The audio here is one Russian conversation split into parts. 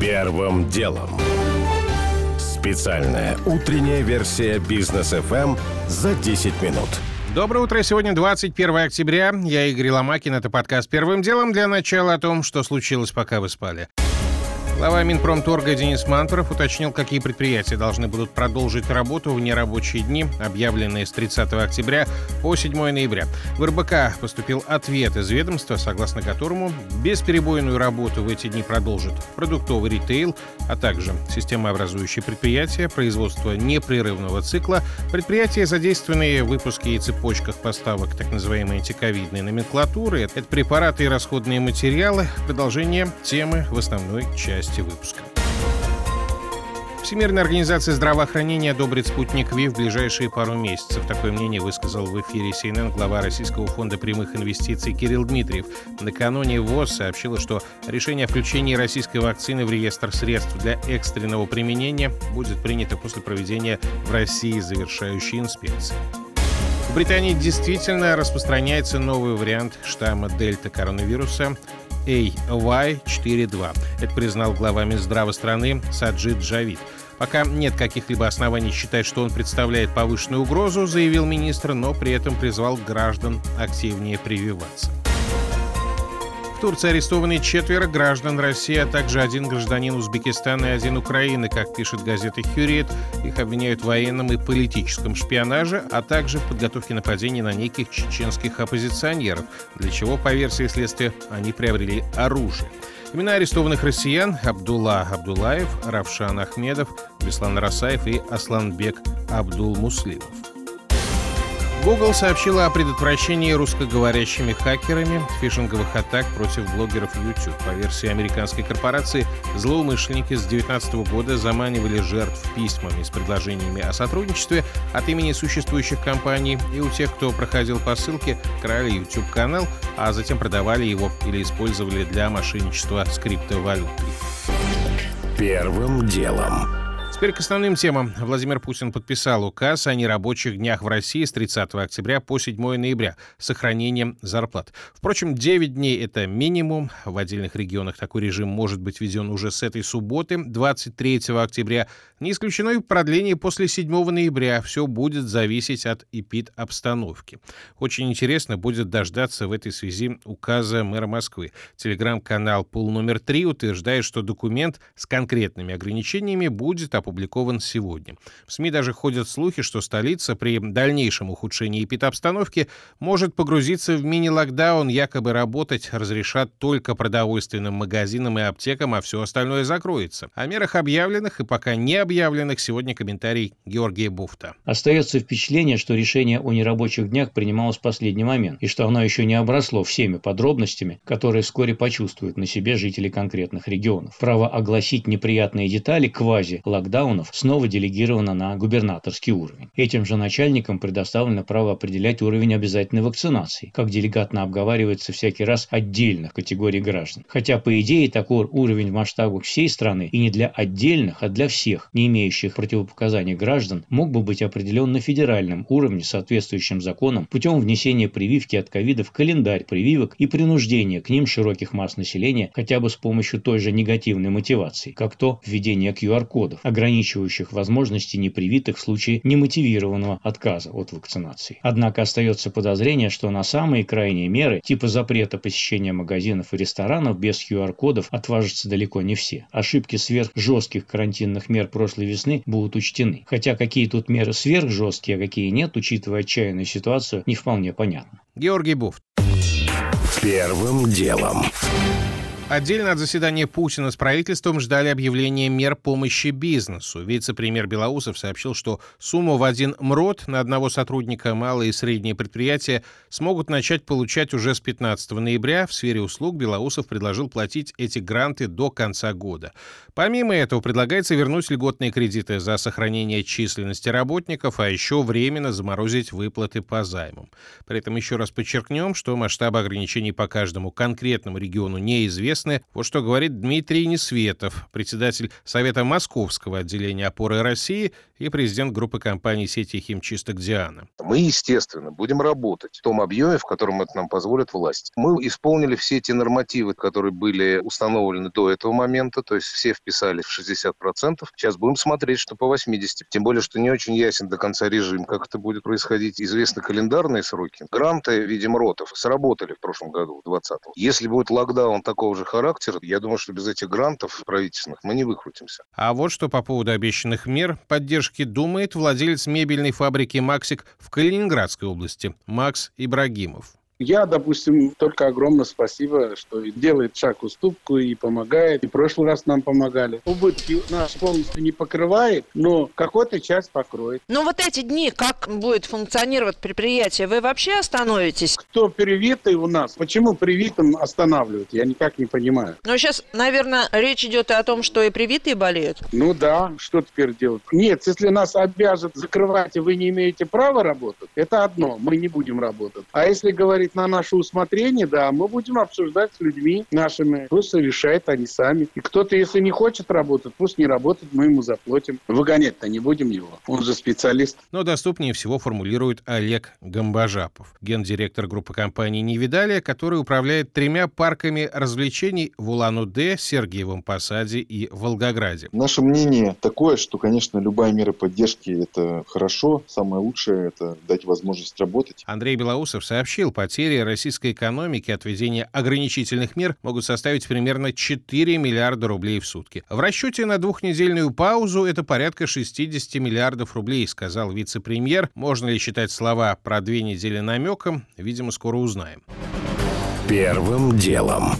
Первым делом. Специальная утренняя версия бизнес FM за 10 минут. Доброе утро. Сегодня 21 октября. Я Игорь Ломакин. Это подкаст «Первым делом» для начала о том, что случилось, пока вы спали. Глава Минпромторга Денис Мантуров уточнил, какие предприятия должны будут продолжить работу в нерабочие дни, объявленные с 30 октября по 7 ноября. В РБК поступил ответ из ведомства, согласно которому бесперебойную работу в эти дни продолжит продуктовый ритейл, а также системообразующие предприятия, производство непрерывного цикла, предприятия, задействованные в выпуске и цепочках поставок так называемой антиковидной номенклатуры, это препараты и расходные материалы, продолжение темы в основной части части выпуска. Всемирная организация здравоохранения одобрит спутник ВИ в ближайшие пару месяцев. Такое мнение высказал в эфире CNN глава Российского фонда прямых инвестиций Кирилл Дмитриев. Накануне ВОЗ сообщила, что решение о включении российской вакцины в реестр средств для экстренного применения будет принято после проведения в России завершающей инспекции. В Британии действительно распространяется новый вариант штамма дельта коронавируса AY42. Это признал глава Минздрава страны Саджид Джавид. Пока нет каких-либо оснований считать, что он представляет повышенную угрозу, заявил министр, но при этом призвал граждан активнее прививаться. В Турции арестованы четверо граждан России, а также один гражданин Узбекистана и один Украины. Как пишет газета «Хюриет», их обвиняют в военном и политическом шпионаже, а также в подготовке нападений на неких чеченских оппозиционеров, для чего, по версии следствия, они приобрели оружие. Имена арестованных россиян – Абдулла Абдулаев, Равшан Ахмедов, Беслан Расаев и Асланбек Абдул-Муслимов. Google сообщила о предотвращении русскоговорящими хакерами фишинговых атак против блогеров YouTube. По версии американской корпорации, злоумышленники с 2019 года заманивали жертв письмами с предложениями о сотрудничестве от имени существующих компаний, и у тех, кто проходил по ссылке, крали YouTube-канал, а затем продавали его или использовали для мошенничества с криптовалютой. Первым делом. Теперь к основным темам. Владимир Путин подписал указ о нерабочих днях в России с 30 октября по 7 ноября с сохранением зарплат. Впрочем, 9 дней — это минимум. В отдельных регионах такой режим может быть введен уже с этой субботы, 23 октября. Не исключено и продление после 7 ноября. Все будет зависеть от эпид-обстановки. Очень интересно будет дождаться в этой связи указа мэра Москвы. Телеграм-канал «Пул номер 3» утверждает, что документ с конкретными ограничениями будет опубликован сегодня. В СМИ даже ходят слухи, что столица при дальнейшем ухудшении эпидобстановки может погрузиться в мини-локдаун, якобы работать разрешат только продовольственным магазинам и аптекам, а все остальное закроется. О мерах объявленных и пока не объявленных сегодня комментарий Георгия Буфта. Остается впечатление, что решение о нерабочих днях принималось в последний момент, и что оно еще не обросло всеми подробностями, которые вскоре почувствуют на себе жители конкретных регионов. Право огласить неприятные детали квази-локдауна локдаунов снова делегировано на губернаторский уровень. Этим же начальникам предоставлено право определять уровень обязательной вакцинации, как делегатно обговаривается всякий раз отдельных категорий граждан. Хотя, по идее, такой уровень в масштабах всей страны и не для отдельных, а для всех, не имеющих противопоказаний граждан, мог бы быть определен на федеральном уровне соответствующим законом путем внесения прививки от ковида в календарь прививок и принуждения к ним широких масс населения хотя бы с помощью той же негативной мотивации, как то введение QR-кодов, ограничивающих возможности непривитых в случае немотивированного отказа от вакцинации. Однако остается подозрение, что на самые крайние меры, типа запрета посещения магазинов и ресторанов без QR-кодов, отважатся далеко не все. Ошибки сверхжестких карантинных мер прошлой весны будут учтены. Хотя какие тут меры сверхжесткие, а какие нет, учитывая отчаянную ситуацию, не вполне понятно. Георгий Буфт. Первым делом. Отдельно от заседания Путина с правительством ждали объявления мер помощи бизнесу. Вице-премьер Белоусов сообщил, что сумму в один МРОД на одного сотрудника малые и средние предприятия смогут начать получать уже с 15 ноября. В сфере услуг Белоусов предложил платить эти гранты до конца года. Помимо этого, предлагается вернуть льготные кредиты за сохранение численности работников, а еще временно заморозить выплаты по займам. При этом еще раз подчеркнем, что масштабы ограничений по каждому конкретному региону неизвестны, известны. Вот что говорит Дмитрий Несветов, председатель Совета Московского отделения опоры России и президент группы компаний сети химчисток «Диана». Мы, естественно, будем работать в том объеме, в котором это нам позволит власть. Мы исполнили все те нормативы, которые были установлены до этого момента, то есть все вписали в 60%. Сейчас будем смотреть, что по 80%. Тем более, что не очень ясен до конца режим, как это будет происходить. Известны календарные сроки. Гранты, видимо, ротов сработали в прошлом году, в 2020. Если будет локдаун такого же характера, я думаю, что без этих грантов правительственных мы не выкрутимся. А вот что по поводу обещанных мер поддержки думает владелец мебельной фабрики «Максик» в Калининградской области Макс Ибрагимов. Я, допустим, только огромное спасибо, что делает шаг уступку и помогает. И в прошлый раз нам помогали. Убытки нас полностью не покрывает, но какую-то часть покроет. Ну вот эти дни, как будет функционировать предприятие, вы вообще остановитесь? Кто привитый у нас? Почему привитым останавливают? Я никак не понимаю. Но сейчас, наверное, речь идет и о том, что и привитые болеют. Ну да, что теперь делать? Нет, если нас обяжут закрывать, и вы не имеете права работать, это одно, мы не будем работать. А если говорить говорить на наше усмотрение, да, мы будем обсуждать с людьми нашими. Пусть решают они сами. И кто-то, если не хочет работать, пусть не работает, мы ему заплатим. Выгонять-то не будем его. Он же специалист. Но доступнее всего формулирует Олег Гамбажапов, гендиректор группы компании «Невидалия», который управляет тремя парками развлечений в Улан-Удэ, Сергиевом Посаде и Волгограде. Наше мнение такое, что, конечно, любая мера поддержки – это хорошо. Самое лучшее – это дать возможность работать. Андрей Белоусов сообщил, по потери российской экономики от введения ограничительных мер могут составить примерно 4 миллиарда рублей в сутки. В расчете на двухнедельную паузу это порядка 60 миллиардов рублей, сказал вице-премьер. Можно ли считать слова про две недели намеком? Видимо, скоро узнаем. Первым делом.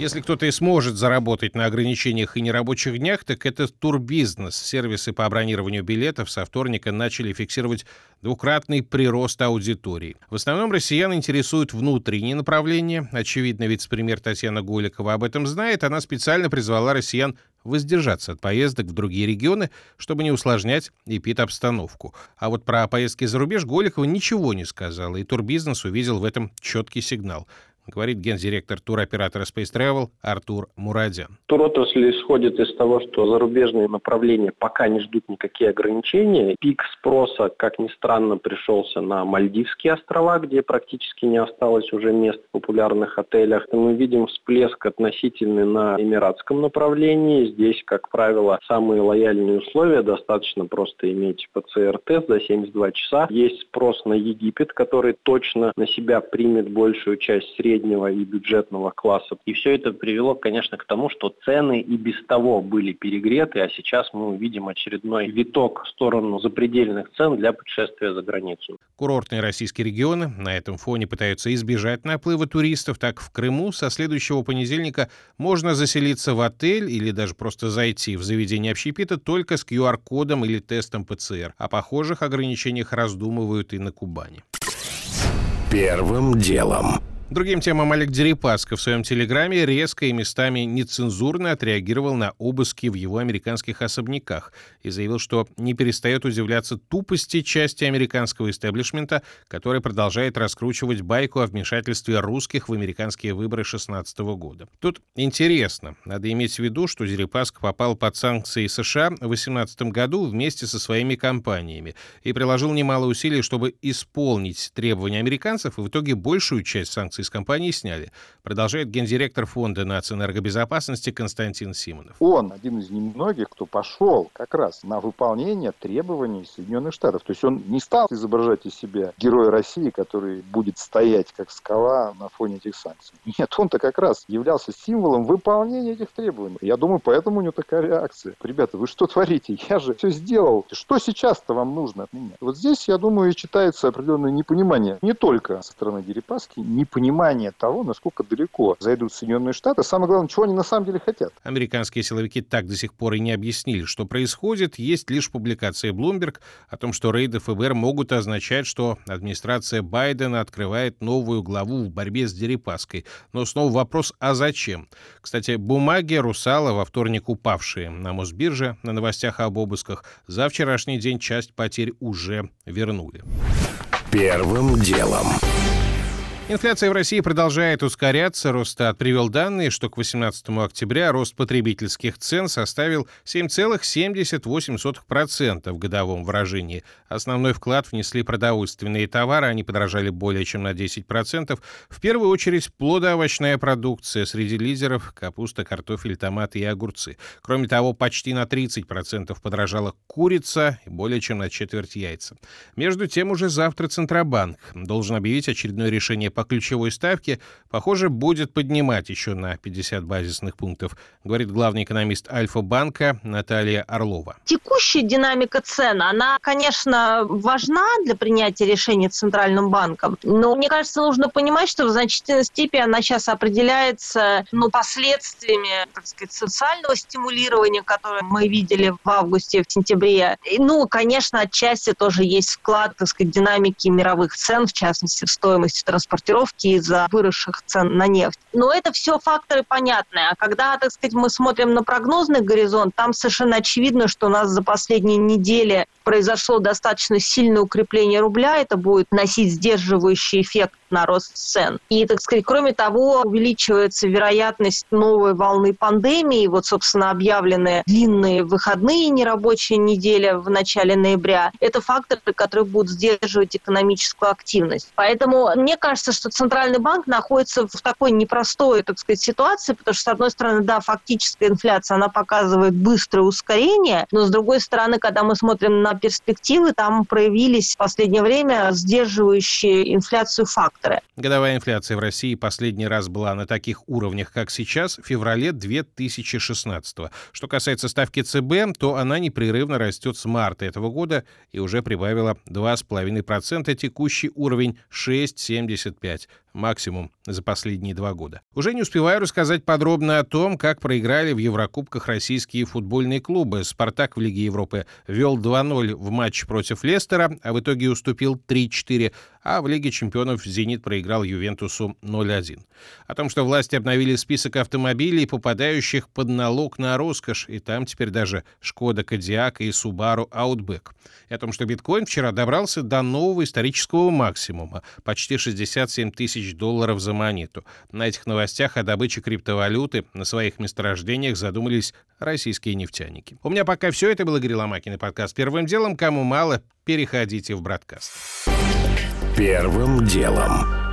Если кто-то и сможет заработать на ограничениях и нерабочих днях, так это турбизнес. Сервисы по бронированию билетов со вторника начали фиксировать двукратный прирост аудитории. В основном россиян интересуют внутренние направления. Очевидно, вице-премьер Татьяна Голикова об этом знает. Она специально призвала россиян воздержаться от поездок в другие регионы, чтобы не усложнять эпид-обстановку. А вот про поездки за рубеж Голикова ничего не сказала, и турбизнес увидел в этом четкий сигнал говорит гендиректор туроператора Space Travel Артур Мурадян. Туротрасль исходит из того, что зарубежные направления пока не ждут никакие ограничения. Пик спроса, как ни странно, пришелся на Мальдивские острова, где практически не осталось уже мест в популярных отелях. Мы видим всплеск относительный на эмиратском направлении. Здесь, как правило, самые лояльные условия. Достаточно просто иметь ПЦР-тест за 72 часа. Есть спрос на Египет, который точно на себя примет большую часть среднего среднего и бюджетного класса. И все это привело, конечно, к тому, что цены и без того были перегреты, а сейчас мы увидим очередной виток в сторону запредельных цен для путешествия за границу. Курортные российские регионы на этом фоне пытаются избежать наплыва туристов. Так, в Крыму со следующего понедельника можно заселиться в отель или даже просто зайти в заведение общепита только с QR-кодом или тестом ПЦР. О похожих ограничениях раздумывают и на Кубани. Первым делом. Другим темам Олег Дерипаска в своем телеграме резко и местами нецензурно отреагировал на обыски в его американских особняках и заявил, что не перестает удивляться тупости части американского истеблишмента, который продолжает раскручивать байку о вмешательстве русских в американские выборы 2016 года. Тут интересно, надо иметь в виду, что Дерипаска попал под санкции США в 2018 году вместе со своими компаниями и приложил немало усилий, чтобы исполнить требования американцев, и в итоге большую часть санкций акции с компании сняли, продолжает гендиректор Фонда нацэнергобезопасности Константин Симонов. Он один из немногих, кто пошел как раз на выполнение требований Соединенных Штатов. То есть он не стал изображать из себя героя России, который будет стоять как скала на фоне этих санкций. Нет, он-то как раз являлся символом выполнения этих требований. Я думаю, поэтому у него такая реакция. Ребята, вы что творите? Я же все сделал. Что сейчас-то вам нужно от меня? Вот здесь, я думаю, читается определенное непонимание не только со стороны Дерипаски, непонимание понимание того, насколько далеко зайдут Соединенные Штаты. Самое главное, чего они на самом деле хотят. Американские силовики так до сих пор и не объяснили, что происходит. Есть лишь публикация Bloomberg о том, что рейды ФБР могут означать, что администрация Байдена открывает новую главу в борьбе с Дерипаской. Но снова вопрос, а зачем? Кстати, бумаги Русала во вторник упавшие на Мосбирже на новостях об обысках за вчерашний день часть потерь уже вернули. Первым делом. Инфляция в России продолжает ускоряться. Росстат привел данные, что к 18 октября рост потребительских цен составил 7,78% в годовом выражении. Основной вклад внесли продовольственные товары, они подорожали более чем на 10%. В первую очередь плодоовощная продукция. Среди лидеров капуста, картофель, томаты и огурцы. Кроме того, почти на 30% подорожала курица и более чем на четверть яйца. Между тем, уже завтра Центробанк должен объявить очередное решение по ключевой ставке, похоже, будет поднимать еще на 50 базисных пунктов, говорит главный экономист Альфа-банка Наталья Орлова. Текущая динамика цен, она, конечно, важна для принятия решений Центральным банком, но мне кажется, нужно понимать, что в значительной степени она сейчас определяется ну, последствиями, так сказать, социального стимулирования, которое мы видели в августе, в сентябре. И, ну, конечно, отчасти тоже есть вклад, так сказать, динамики мировых цен, в частности, в стоимости транспорта корректировки из-за выросших цен на нефть. Но это все факторы понятные. А когда, так сказать, мы смотрим на прогнозный горизонт, там совершенно очевидно, что у нас за последние недели произошло достаточно сильное укрепление рубля. Это будет носить сдерживающий эффект на рост цен. И, так сказать, кроме того, увеличивается вероятность новой волны пандемии. Вот, собственно, объявленные длинные выходные нерабочие недели в начале ноября. Это факторы, которые будут сдерживать экономическую активность. Поэтому мне кажется, что Центральный банк находится в такой непростой, так сказать, ситуации, потому что, с одной стороны, да, фактическая инфляция, она показывает быстрое ускорение, но, с другой стороны, когда мы смотрим на перспективы, там проявились в последнее время сдерживающие инфляцию факторы. Годовая инфляция в России последний раз была на таких уровнях, как сейчас, в феврале 2016 -го. Что касается ставки ЦБ, то она непрерывно растет с марта этого года и уже прибавила 2,5%, текущий уровень 6,75 5 максимум за последние два года. Уже не успеваю рассказать подробно о том, как проиграли в Еврокубках российские футбольные клубы. «Спартак» в Лиге Европы вел 2-0 в матч против Лестера, а в итоге уступил 3-4, а в Лиге чемпионов «Зенит» проиграл «Ювентусу» 0-1. О том, что власти обновили список автомобилей, попадающих под налог на роскошь, и там теперь даже «Шкода Кодиак» и «Субару Аутбек». И о том, что биткоин вчера добрался до нового исторического максимума — почти 67 тысяч долларов за монету. На этих новостях о добыче криптовалюты на своих месторождениях задумались российские нефтяники. У меня пока все. Это был Игорь Ломакин и подкаст «Первым делом». Кому мало, переходите в Браткаст. Первым делом.